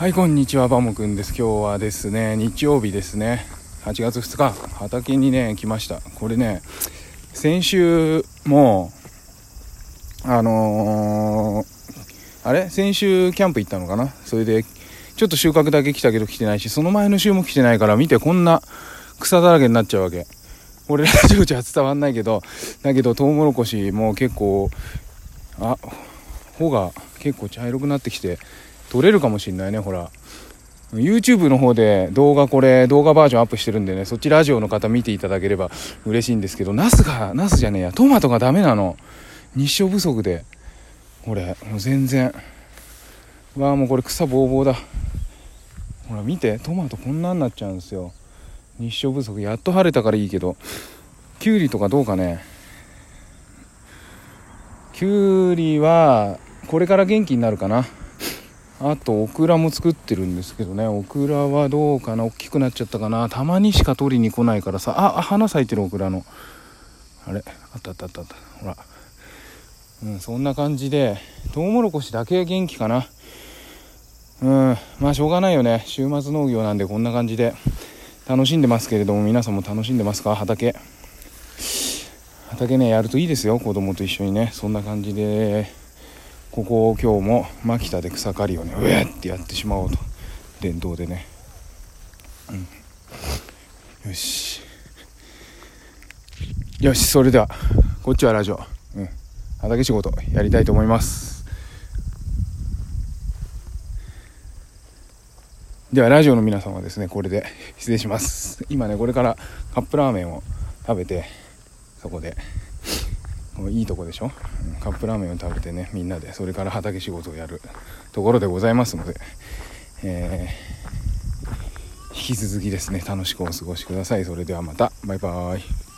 はいこんにちは。バモくんです。今日はですね日曜日ですね。8月2日畑にね来ました。これね先週もあのー、あれ？先週キャンプ行ったのかな？それでちょっと収穫だけ来たけど来てないしその前の週も来てないから見てこんな草だらけになっちゃうわけ。俺ラジオじゃ伝わんないけどだけどトウモロコシも結構あ穂が結構茶色くなってきて撮れるかもしんないねほら。YouTube の方で動画これ動画バージョンアップしてるんでねそっちラジオの方見ていただければ嬉しいんですけどナスがナスじゃねえやトマトがダメなの。日照不足で。これもう全然。わあもうこれ草ぼうぼうだ。ほら見て。トマトこんなになっちゃうんですよ。日照不足。やっと晴れたからいいけど。きゅうりとかどうかね。きゅうりはこれから元気になるかな。あとオクラも作ってるんですけどね。オクラはどうかな？大きくなっちゃったかな？たまにしか取りに来ないからさ。ああ花咲いてるオクラの。あれ？あったあったあったあった。ほら。うんそんな感じで。トウモロコシだけ元気かな。うん。まあしょうがないよね。週末農業なんでこんな感じで。楽しんでますけれども皆さんも楽しんでますか？畑。畑ねやるといいですよ。子供と一緒にね。そんな感じで。ここを今日もマキタで草刈りをねうえってやってしまおうと。電動でね。うん。よし。よしそれではこっちはラジオ、うん、畑仕事やりたいと思います。ではラジオの皆さんはですねこれで失礼します。今ねこれからカップラーメンを食べてそこで。いいとこでしょ、カップラーメンを食べてねみんなでそれから畑仕事をやる。ところでございますので、えー、引き続きですね楽しくお過ごしください。それではまた。バイバーイ。